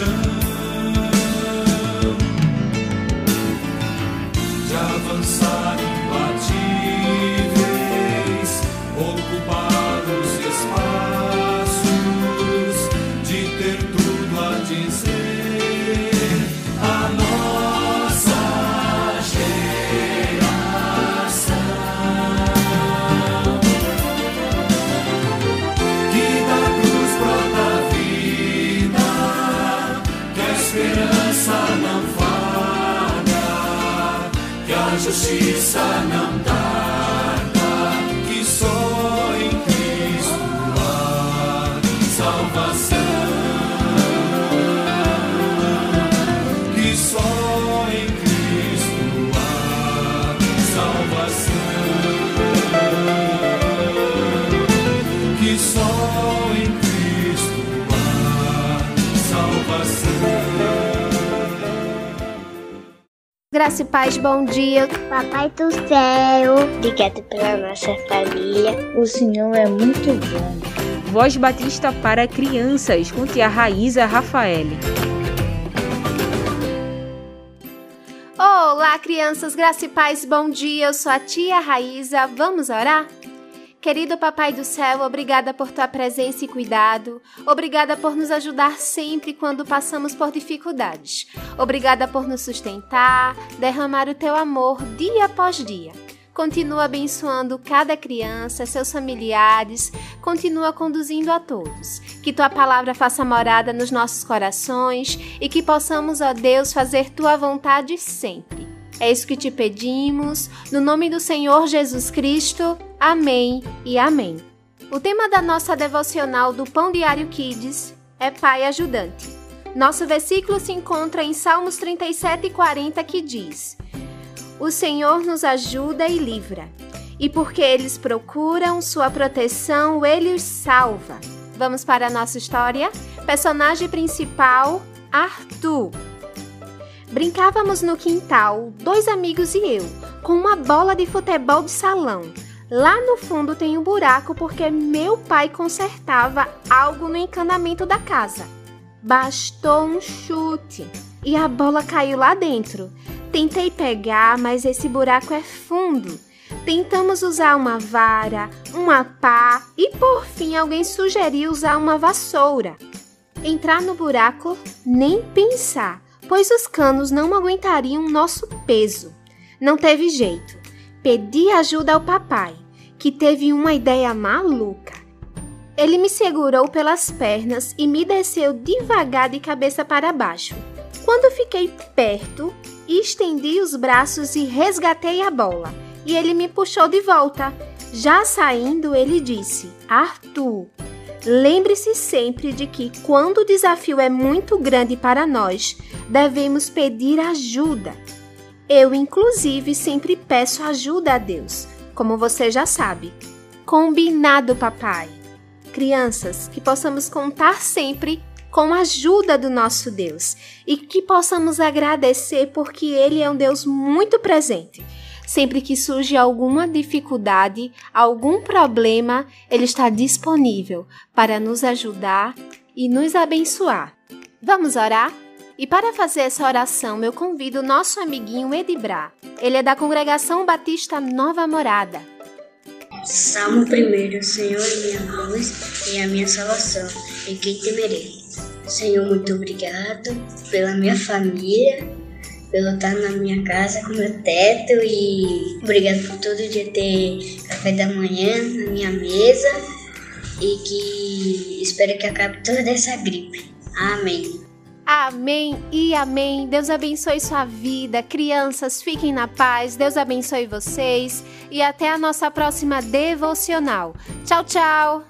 sun. A justiça não Graça e paz, bom dia. Papai do céu, obrigado pela nossa família. O Senhor é muito bom. Voz Batista para crianças com tia Raíza Rafael. Olá, crianças, graça e paz, bom dia. Eu sou a tia Raíza. Vamos orar? Querido Papai do Céu, obrigada por tua presença e cuidado. Obrigada por nos ajudar sempre quando passamos por dificuldades. Obrigada por nos sustentar, derramar o teu amor dia após dia. Continua abençoando cada criança, seus familiares, continua conduzindo a todos. Que tua palavra faça morada nos nossos corações e que possamos, ó Deus, fazer tua vontade sempre. É isso que te pedimos, no nome do Senhor Jesus Cristo. Amém e amém. O tema da nossa devocional do Pão Diário Kids é Pai Ajudante. Nosso versículo se encontra em Salmos 37 e 40 que diz: O Senhor nos ajuda e livra, e porque eles procuram sua proteção, ele os salva. Vamos para a nossa história? Personagem principal: Arthur. Brincávamos no quintal, dois amigos e eu, com uma bola de futebol de salão. Lá no fundo tem um buraco porque meu pai consertava algo no encanamento da casa. Bastou um chute e a bola caiu lá dentro. Tentei pegar, mas esse buraco é fundo. Tentamos usar uma vara, uma pá e por fim alguém sugeriu usar uma vassoura. Entrar no buraco, nem pensar, pois os canos não aguentariam nosso peso. Não teve jeito. Pedi ajuda ao papai, que teve uma ideia maluca. Ele me segurou pelas pernas e me desceu devagar de cabeça para baixo. Quando fiquei perto, estendi os braços e resgatei a bola. E ele me puxou de volta. Já saindo, ele disse: Arthur, lembre-se sempre de que, quando o desafio é muito grande para nós, devemos pedir ajuda. Eu, inclusive, sempre peço ajuda a Deus, como você já sabe. Combinado, papai. Crianças, que possamos contar sempre com a ajuda do nosso Deus e que possamos agradecer porque Ele é um Deus muito presente. Sempre que surge alguma dificuldade, algum problema, Ele está disponível para nos ajudar e nos abençoar. Vamos orar? E para fazer essa oração, eu convido o nosso amiguinho Edibra. Ele é da congregação Batista Nova Morada. Salmo 1 Senhor é minha luz e a minha salvação, em quem temerei. Senhor, muito obrigado pela minha família, pelo estar na minha casa com meu teto e obrigado por todo dia ter café da manhã na minha mesa e que espero que acabe toda essa gripe. Amém. Amém e amém. Deus abençoe sua vida. Crianças, fiquem na paz. Deus abençoe vocês. E até a nossa próxima devocional. Tchau, tchau.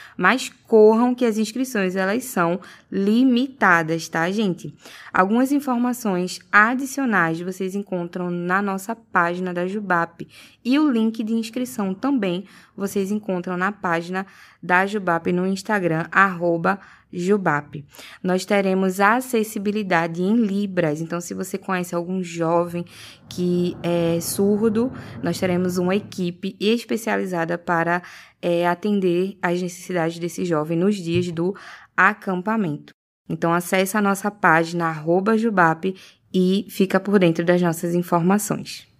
Mas corram que as inscrições elas são limitadas, tá, gente? Algumas informações adicionais vocês encontram na nossa página da Jubap e o link de inscrição também vocês encontram na página da Jubap no Instagram arroba Jubap. Nós teremos acessibilidade em Libras, então se você conhece algum jovem que é surdo, nós teremos uma equipe especializada para é, atender às necessidades desse jovem nos dias do acampamento. Então acesse a nossa página arroba Jubap e fica por dentro das nossas informações.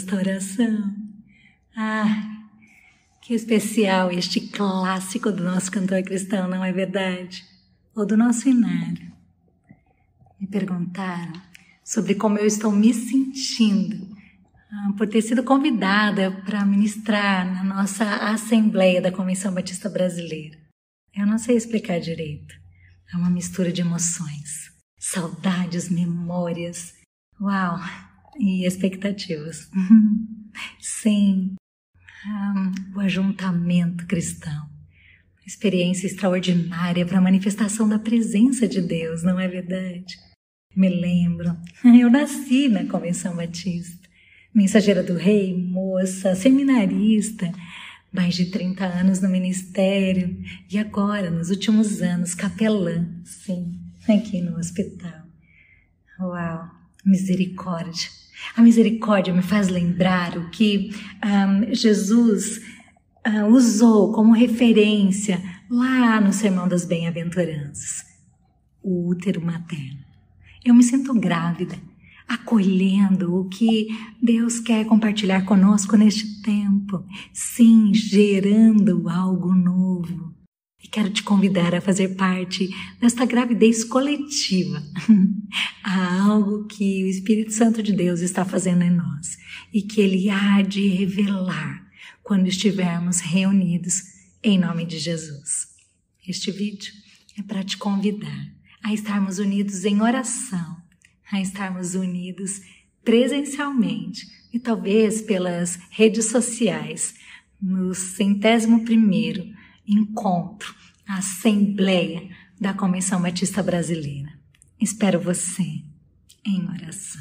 Comigo esta oração? Ah, que especial este clássico do nosso cantor cristão, não é verdade? Ou do nosso inário. Me perguntaram sobre como eu estou me sentindo ah, por ter sido convidada para ministrar na nossa Assembleia da Convenção Batista Brasileira. Eu não sei explicar direito. É uma mistura de emoções, saudades, memórias, uau, e expectativas. Sim, um, o ajuntamento cristão. Experiência extraordinária para a manifestação da presença de Deus, não é verdade? Me lembro, eu nasci na Convenção Batista, mensageira do Rei, moça, seminarista, mais de 30 anos no ministério e agora, nos últimos anos, capelã, sim, aqui no hospital. Uau, misericórdia. A misericórdia me faz lembrar o que um, Jesus uh, usou como referência lá no Sermão das Bem-aventuranças: o útero materno. Eu me sinto grávida, acolhendo o que Deus quer compartilhar conosco neste tempo, sim, gerando algo novo. E quero te convidar a fazer parte desta gravidez coletiva. Há algo que o Espírito Santo de Deus está fazendo em nós e que ele há de revelar quando estivermos reunidos em nome de Jesus. Este vídeo é para te convidar a estarmos unidos em oração, a estarmos unidos presencialmente e talvez pelas redes sociais no centésimo primeiro encontro, a Assembleia da Convenção Batista Brasileira. Espero você em oração.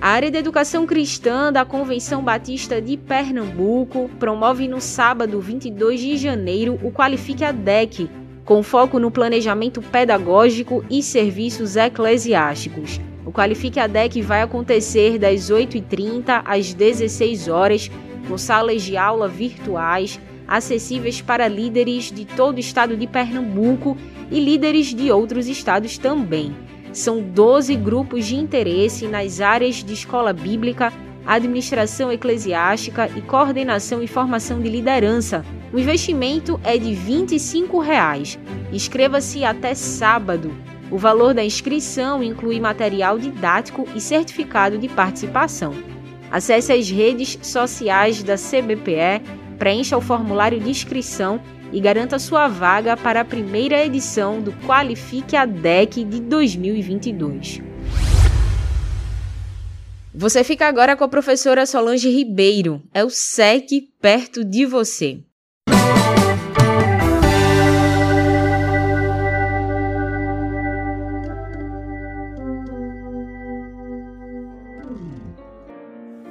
A área de educação cristã da Convenção Batista de Pernambuco promove no sábado 22 de janeiro o Qualifique a DEC, com foco no planejamento pedagógico e serviços eclesiásticos. O Qualifique a DEC vai acontecer das 8h30 às 16 horas com salas de aula virtuais acessíveis para líderes de todo o estado de Pernambuco e líderes de outros estados também. São 12 grupos de interesse nas áreas de escola bíblica, administração eclesiástica e coordenação e formação de liderança. O investimento é de 25 reais. Inscreva-se até sábado. O valor da inscrição inclui material didático e certificado de participação. Acesse as redes sociais da CBPE, preencha o formulário de inscrição e garanta sua vaga para a primeira edição do Qualifique a DEC de 2022. Você fica agora com a professora Solange Ribeiro. É o SEC perto de você.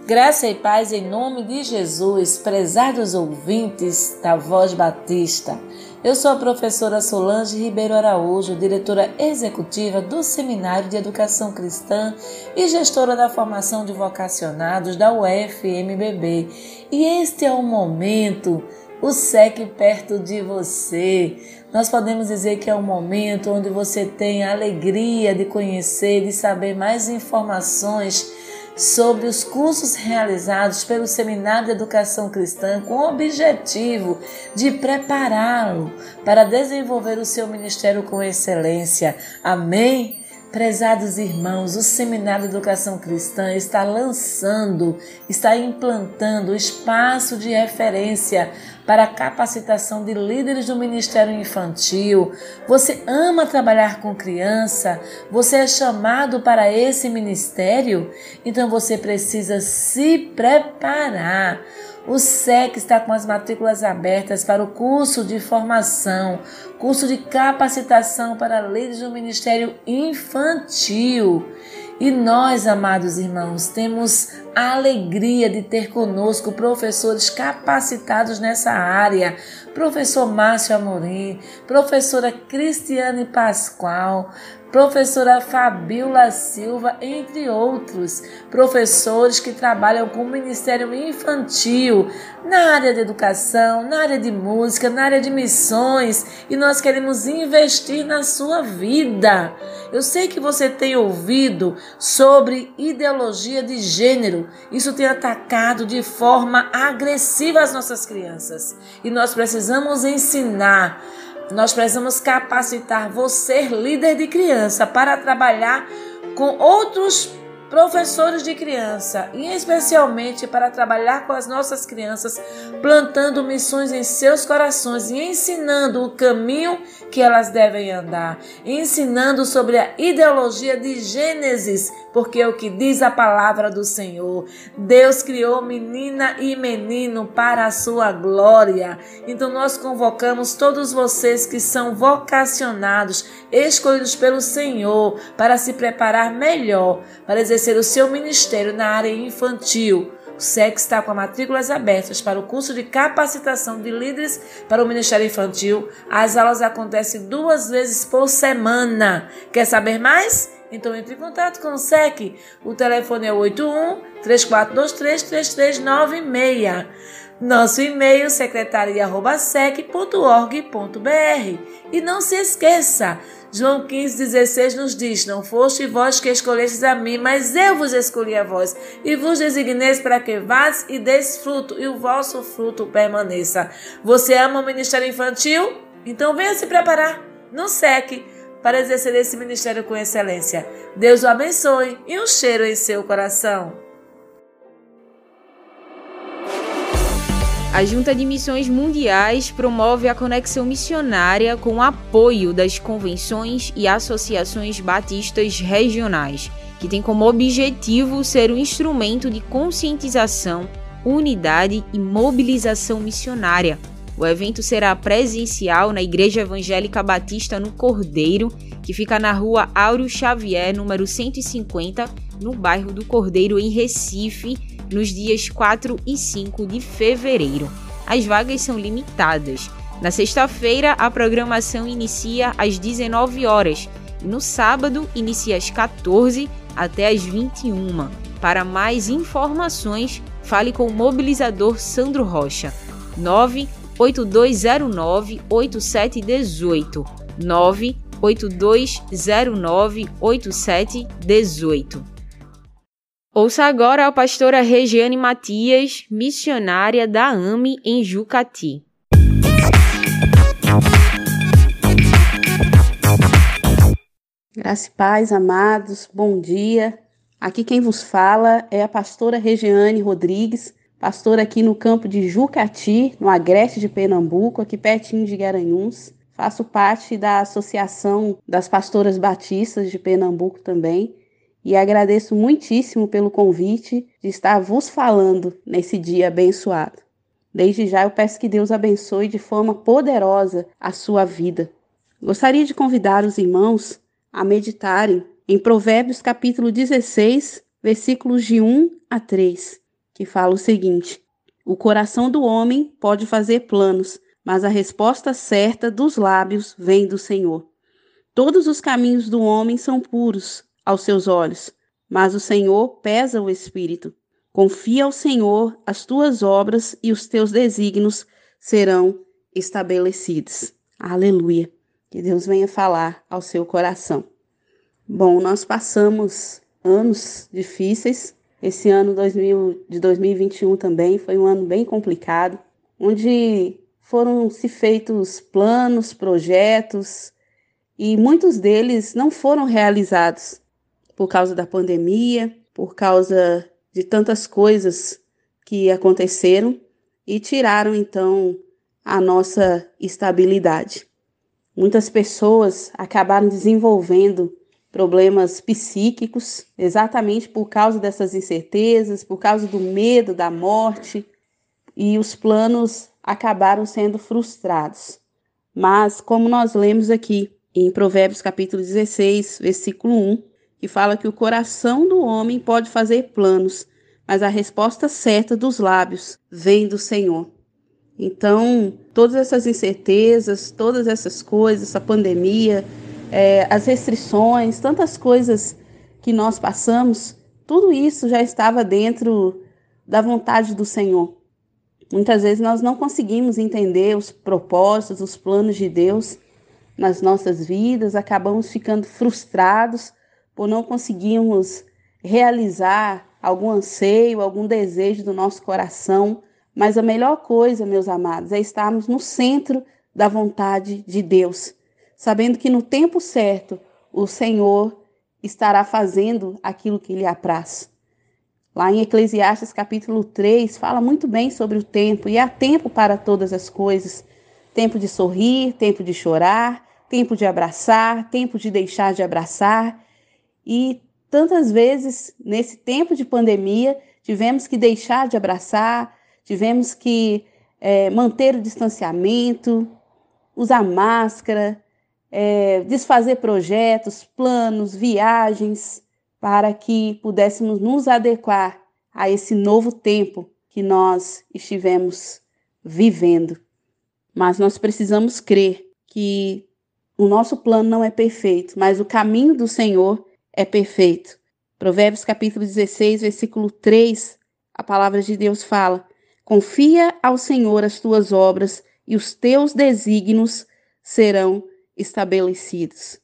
Graça e paz em nome de Jesus, prezados ouvintes da Voz Batista. Eu sou a professora Solange Ribeiro Araújo, diretora executiva do Seminário de Educação Cristã e gestora da formação de vocacionados da UFMBB. E este é o momento, o SEC perto de você. Nós podemos dizer que é um momento onde você tem a alegria de conhecer, de saber mais informações sobre os cursos realizados pelo Seminário de Educação Cristã com o objetivo de prepará-lo para desenvolver o seu ministério com excelência. Amém? Prezados irmãos, o Seminário de Educação Cristã está lançando, está implantando espaço de referência para a capacitação de líderes do Ministério Infantil. Você ama trabalhar com criança? Você é chamado para esse ministério? Então você precisa se preparar. O SEC está com as matrículas abertas para o curso de formação, curso de capacitação para líderes do Ministério Infantil. E nós, amados irmãos, temos a alegria de ter conosco professores capacitados nessa área. Professor Márcio Amorim, professora Cristiane Pascoal, professora Fabiola Silva, entre outros professores que trabalham com o Ministério Infantil na área de educação, na área de música, na área de missões e nós queremos investir na sua vida. Eu sei que você tem ouvido sobre ideologia de gênero. Isso tem atacado de forma agressiva as nossas crianças e nós precisamos ensinar nós precisamos capacitar você, líder de criança, para trabalhar com outros professores de criança e especialmente para trabalhar com as nossas crianças, plantando missões em seus corações e ensinando o caminho que elas devem andar, ensinando sobre a ideologia de Gênesis, porque é o que diz a palavra do Senhor. Deus criou menina e menino para a sua glória. Então nós convocamos todos vocês que são vocacionados, escolhidos pelo Senhor, para se preparar melhor para exercer o seu ministério na área infantil. O SEC está com matrículas abertas para o curso de capacitação de líderes para o Ministério Infantil. As aulas acontecem duas vezes por semana. Quer saber mais? Então entre em contato com o SEC. O telefone é 81 3423 3396. Nosso e-mail secretaria@sec.org.br. E não se esqueça, João 15,16 nos diz: Não foste vós que escolhestes a mim, mas eu vos escolhi a vós, e vos designeis para que vás e deis fruto, e o vosso fruto permaneça. Você ama o ministério infantil? Então venha se preparar no SEC para exercer esse ministério com excelência. Deus o abençoe e um cheiro em seu coração. A Junta de Missões Mundiais promove a conexão missionária com o apoio das convenções e associações batistas regionais, que tem como objetivo ser um instrumento de conscientização, unidade e mobilização missionária. O evento será presencial na Igreja Evangélica Batista no Cordeiro, que fica na rua Áureo Xavier, número 150, no bairro do Cordeiro, em Recife, nos dias 4 e 5 de fevereiro. As vagas são limitadas. Na sexta-feira, a programação inicia às 19 horas e no sábado inicia às 14 até às 21. Para mais informações, fale com o mobilizador Sandro Rocha. 98209 8718 98209 8718 Ouça agora a pastora Regiane Matias, missionária da AME em Jucati. Graça e paz, amados, bom dia. Aqui quem vos fala é a pastora Regiane Rodrigues, pastora aqui no campo de Jucati, no Agreste de Pernambuco, aqui pertinho de Garanhuns. Faço parte da Associação das Pastoras Batistas de Pernambuco também e agradeço muitíssimo pelo convite de estar vos falando nesse dia abençoado. Desde já eu peço que Deus abençoe de forma poderosa a sua vida. Gostaria de convidar os irmãos a meditarem em Provérbios capítulo 16, versículos de 1 a 3, que fala o seguinte: O coração do homem pode fazer planos, mas a resposta certa dos lábios vem do Senhor. Todos os caminhos do homem são puros, aos seus olhos, mas o Senhor pesa o espírito. Confia ao Senhor as tuas obras e os teus desígnios serão estabelecidos. Aleluia. Que Deus venha falar ao seu coração. Bom, nós passamos anos difíceis. Esse ano 2000, de 2021 também foi um ano bem complicado, onde foram se feitos planos, projetos, e muitos deles não foram realizados por causa da pandemia, por causa de tantas coisas que aconteceram e tiraram então a nossa estabilidade. Muitas pessoas acabaram desenvolvendo problemas psíquicos exatamente por causa dessas incertezas, por causa do medo da morte, e os planos acabaram sendo frustrados. Mas, como nós lemos aqui em Provérbios capítulo 16, versículo 1, que fala que o coração do homem pode fazer planos, mas a resposta certa dos lábios vem do Senhor. Então, todas essas incertezas, todas essas coisas, essa pandemia, é, as restrições, tantas coisas que nós passamos, tudo isso já estava dentro da vontade do Senhor. Muitas vezes nós não conseguimos entender os propósitos, os planos de Deus nas nossas vidas, acabamos ficando frustrados por não conseguirmos realizar algum anseio, algum desejo do nosso coração. Mas a melhor coisa, meus amados, é estarmos no centro da vontade de Deus, sabendo que no tempo certo o Senhor estará fazendo aquilo que lhe apraz. Lá em Eclesiastes capítulo 3, fala muito bem sobre o tempo, e há tempo para todas as coisas: tempo de sorrir, tempo de chorar, tempo de abraçar, tempo de deixar de abraçar. E tantas vezes, nesse tempo de pandemia, tivemos que deixar de abraçar, tivemos que é, manter o distanciamento, usar máscara, é, desfazer projetos, planos, viagens para que pudéssemos nos adequar a esse novo tempo que nós estivemos vivendo. Mas nós precisamos crer que o nosso plano não é perfeito, mas o caminho do Senhor é perfeito. Provérbios capítulo 16, versículo 3, a palavra de Deus fala: Confia ao Senhor as tuas obras e os teus desígnios serão estabelecidos.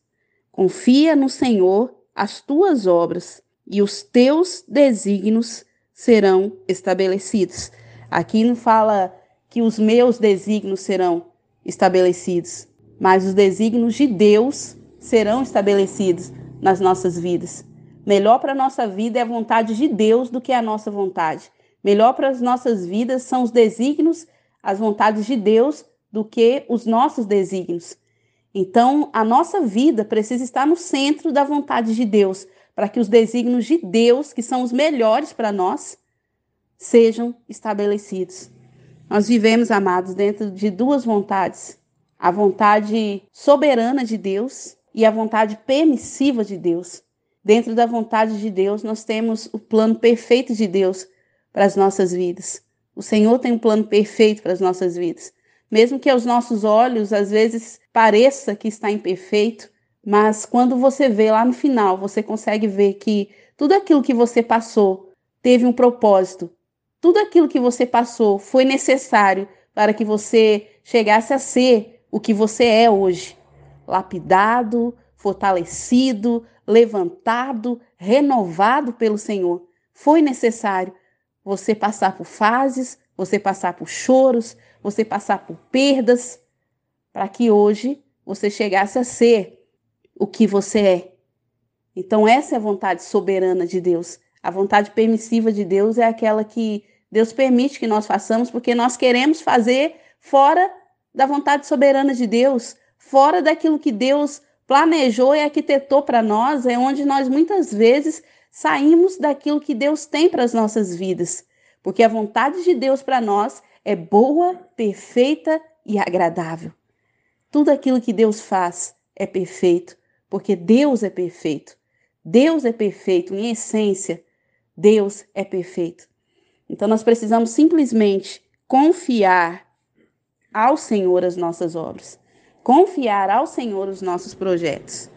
Confia no Senhor as tuas obras e os teus desígnios serão estabelecidos. Aqui não fala que os meus desígnios serão estabelecidos, mas os desígnios de Deus serão estabelecidos nas nossas vidas. Melhor para a nossa vida é a vontade de Deus do que a nossa vontade. Melhor para as nossas vidas são os desígnios, as vontades de Deus do que os nossos desígnios. Então, a nossa vida precisa estar no centro da vontade de Deus, para que os desígnios de Deus, que são os melhores para nós, sejam estabelecidos. Nós vivemos, amados, dentro de duas vontades: a vontade soberana de Deus e a vontade permissiva de Deus. Dentro da vontade de Deus, nós temos o plano perfeito de Deus para as nossas vidas. O Senhor tem um plano perfeito para as nossas vidas. Mesmo que aos nossos olhos, às vezes, pareça que está imperfeito, mas quando você vê lá no final, você consegue ver que tudo aquilo que você passou teve um propósito. Tudo aquilo que você passou foi necessário para que você chegasse a ser o que você é hoje. Lapidado, fortalecido, levantado, renovado pelo Senhor. Foi necessário você passar por fases, você passar por choros, você passar por perdas, para que hoje você chegasse a ser o que você é. Então, essa é a vontade soberana de Deus. A vontade permissiva de Deus é aquela que Deus permite que nós façamos porque nós queremos fazer fora da vontade soberana de Deus, fora daquilo que Deus planejou e arquitetou para nós, é onde nós muitas vezes saímos daquilo que Deus tem para as nossas vidas. Porque a vontade de Deus para nós é boa, perfeita e agradável. Tudo aquilo que Deus faz é perfeito, porque Deus é perfeito. Deus é perfeito em essência. Deus é perfeito. Então nós precisamos simplesmente confiar ao Senhor as nossas obras, confiar ao Senhor os nossos projetos.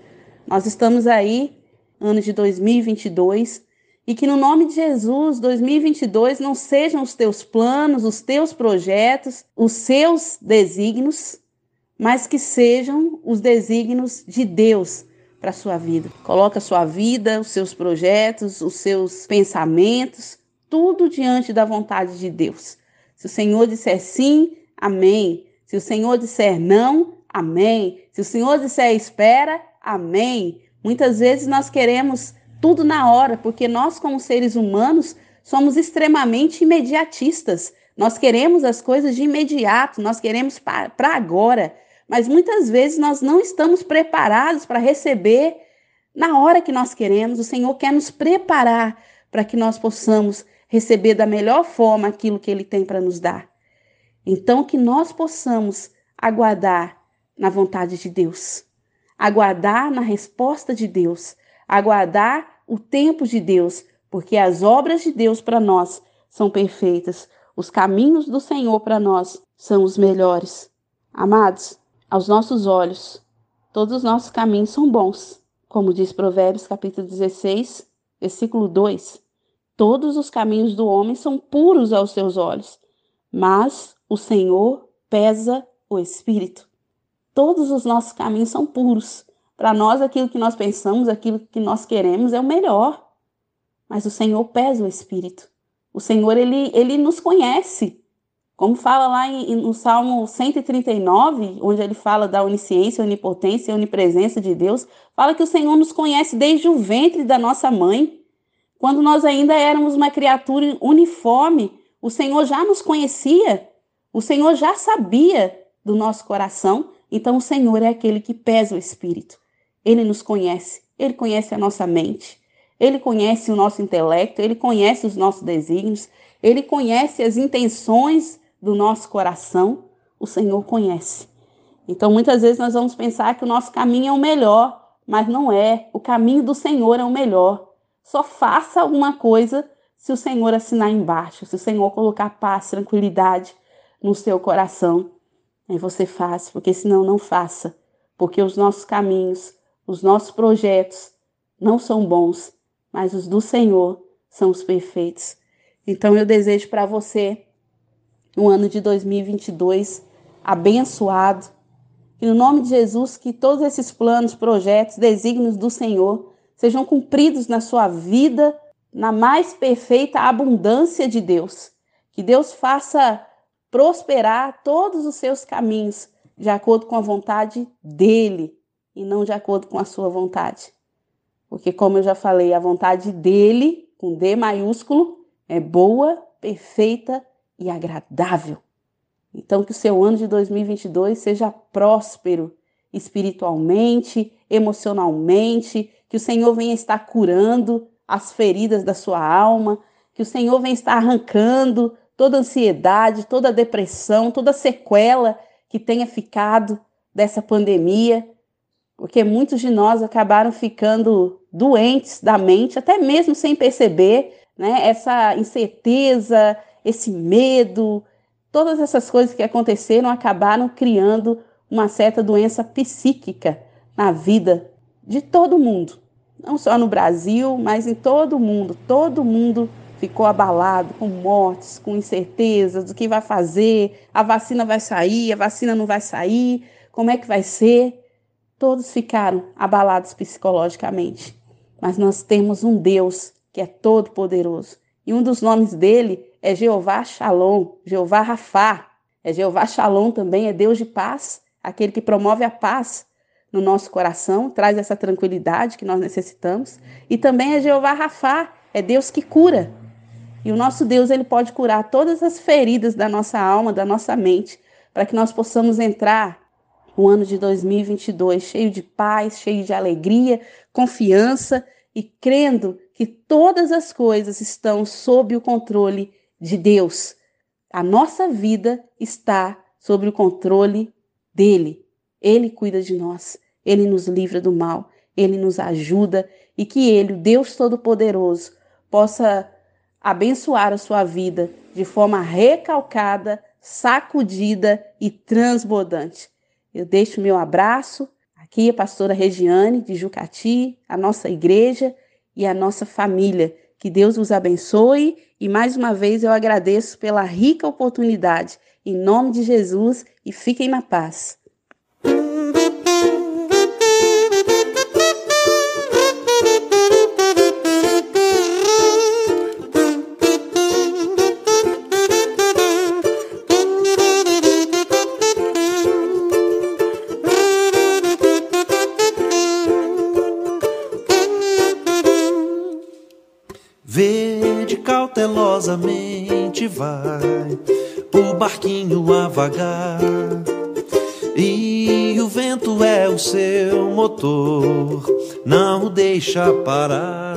Nós estamos aí, ano de 2022, e que no nome de Jesus, 2022 não sejam os teus planos, os teus projetos, os seus desígnios, mas que sejam os desígnios de Deus para a sua vida. Coloca a sua vida, os seus projetos, os seus pensamentos, tudo diante da vontade de Deus. Se o Senhor disser sim, amém. Se o Senhor disser não, amém. Se o Senhor disser espera, amém. Muitas vezes nós queremos tudo na hora, porque nós, como seres humanos, somos extremamente imediatistas. Nós queremos as coisas de imediato, nós queremos para agora. Mas muitas vezes nós não estamos preparados para receber na hora que nós queremos. O Senhor quer nos preparar para que nós possamos receber da melhor forma aquilo que Ele tem para nos dar. Então, que nós possamos aguardar na vontade de Deus, aguardar na resposta de Deus, aguardar o tempo de Deus, porque as obras de Deus para nós são perfeitas, os caminhos do Senhor para nós são os melhores. Amados, aos nossos olhos, todos os nossos caminhos são bons, como diz Provérbios capítulo 16, versículo 2. Todos os caminhos do homem são puros aos seus olhos, mas o Senhor pesa o espírito. Todos os nossos caminhos são puros. Para nós, aquilo que nós pensamos, aquilo que nós queremos é o melhor. Mas o Senhor pesa o espírito. O Senhor, ele, ele nos conhece. Como fala lá em, no Salmo 139, onde ele fala da onisciência, onipotência e onipresença de Deus, fala que o Senhor nos conhece desde o ventre da nossa mãe. Quando nós ainda éramos uma criatura uniforme, o Senhor já nos conhecia, o Senhor já sabia do nosso coração, então o Senhor é aquele que pesa o espírito. Ele nos conhece, ele conhece a nossa mente, ele conhece o nosso intelecto, ele conhece os nossos desígnios, ele conhece as intenções do nosso coração, o Senhor conhece. Então muitas vezes nós vamos pensar que o nosso caminho é o melhor, mas não é. O caminho do Senhor é o melhor. Só faça alguma coisa se o Senhor assinar embaixo, se o Senhor colocar paz, tranquilidade no seu coração. Aí você faz, porque senão não faça. Porque os nossos caminhos, os nossos projetos não são bons, mas os do Senhor são os perfeitos. Então eu desejo para você um ano de 2022 abençoado. E no nome de Jesus, que todos esses planos, projetos, desígnios do Senhor sejam cumpridos na sua vida, na mais perfeita abundância de Deus. Que Deus faça prosperar todos os seus caminhos de acordo com a vontade dele e não de acordo com a sua vontade. Porque, como eu já falei, a vontade dele, com D maiúsculo, é boa, perfeita e agradável. Então, que o seu ano de 2022 seja próspero espiritualmente, emocionalmente, que o Senhor venha estar curando as feridas da sua alma, que o Senhor venha estar arrancando toda ansiedade, toda depressão, toda sequela que tenha ficado dessa pandemia, porque muitos de nós acabaram ficando doentes da mente, até mesmo sem perceber, né? Essa incerteza, esse medo, todas essas coisas que aconteceram acabaram criando uma certa doença psíquica na vida de todo mundo. Não só no Brasil, mas em todo mundo. Todo mundo ficou abalado com mortes, com incertezas do que vai fazer, a vacina vai sair, a vacina não vai sair, como é que vai ser? Todos ficaram abalados psicologicamente. Mas nós temos um Deus que é todo poderoso. E um dos nomes dele é Jeová Shalom, Jeová Rafá. É Jeová Shalom também, é Deus de paz, aquele que promove a paz no nosso coração, traz essa tranquilidade que nós necessitamos. E também é Jeová Rafá, é Deus que cura. E o nosso Deus, ele pode curar todas as feridas da nossa alma, da nossa mente, para que nós possamos entrar o ano de 2022 cheio de paz, cheio de alegria, confiança e crendo que todas as coisas estão sob o controle de Deus. A nossa vida está sob o controle dele. Ele cuida de nós, ele nos livra do mal, ele nos ajuda e que ele, o Deus Todo-Poderoso, possa abençoar a sua vida de forma recalcada, sacudida e transbordante. Eu deixo meu abraço aqui a pastora Regiane de Jucati, a nossa igreja e a nossa família. Que Deus os abençoe e mais uma vez eu agradeço pela rica oportunidade. Em nome de Jesus e fiquem na paz. Vai o barquinho a vagar. E o vento é o seu motor, não o deixa parar.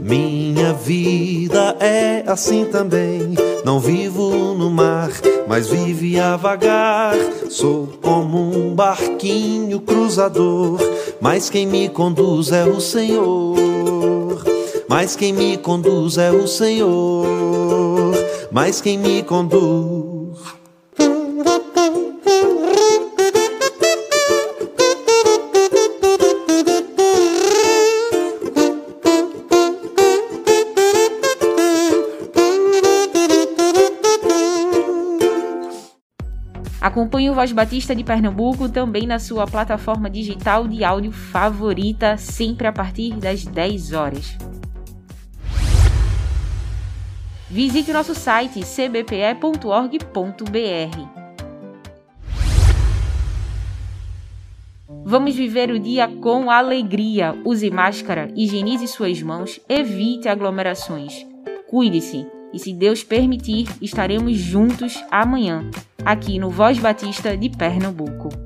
Minha vida é assim também. Não vivo no mar, mas vive a vagar. Sou como um barquinho cruzador, mas quem me conduz é o Senhor. mas quem me conduz é o Senhor. Mas quem me conduz. Acompanhe o Voz Batista de Pernambuco também na sua plataforma digital de áudio favorita, sempre a partir das 10 horas. Visite nosso site cbpe.org.br. Vamos viver o dia com alegria. Use máscara, higienize suas mãos, evite aglomerações. Cuide-se e, se Deus permitir, estaremos juntos amanhã, aqui no Voz Batista de Pernambuco.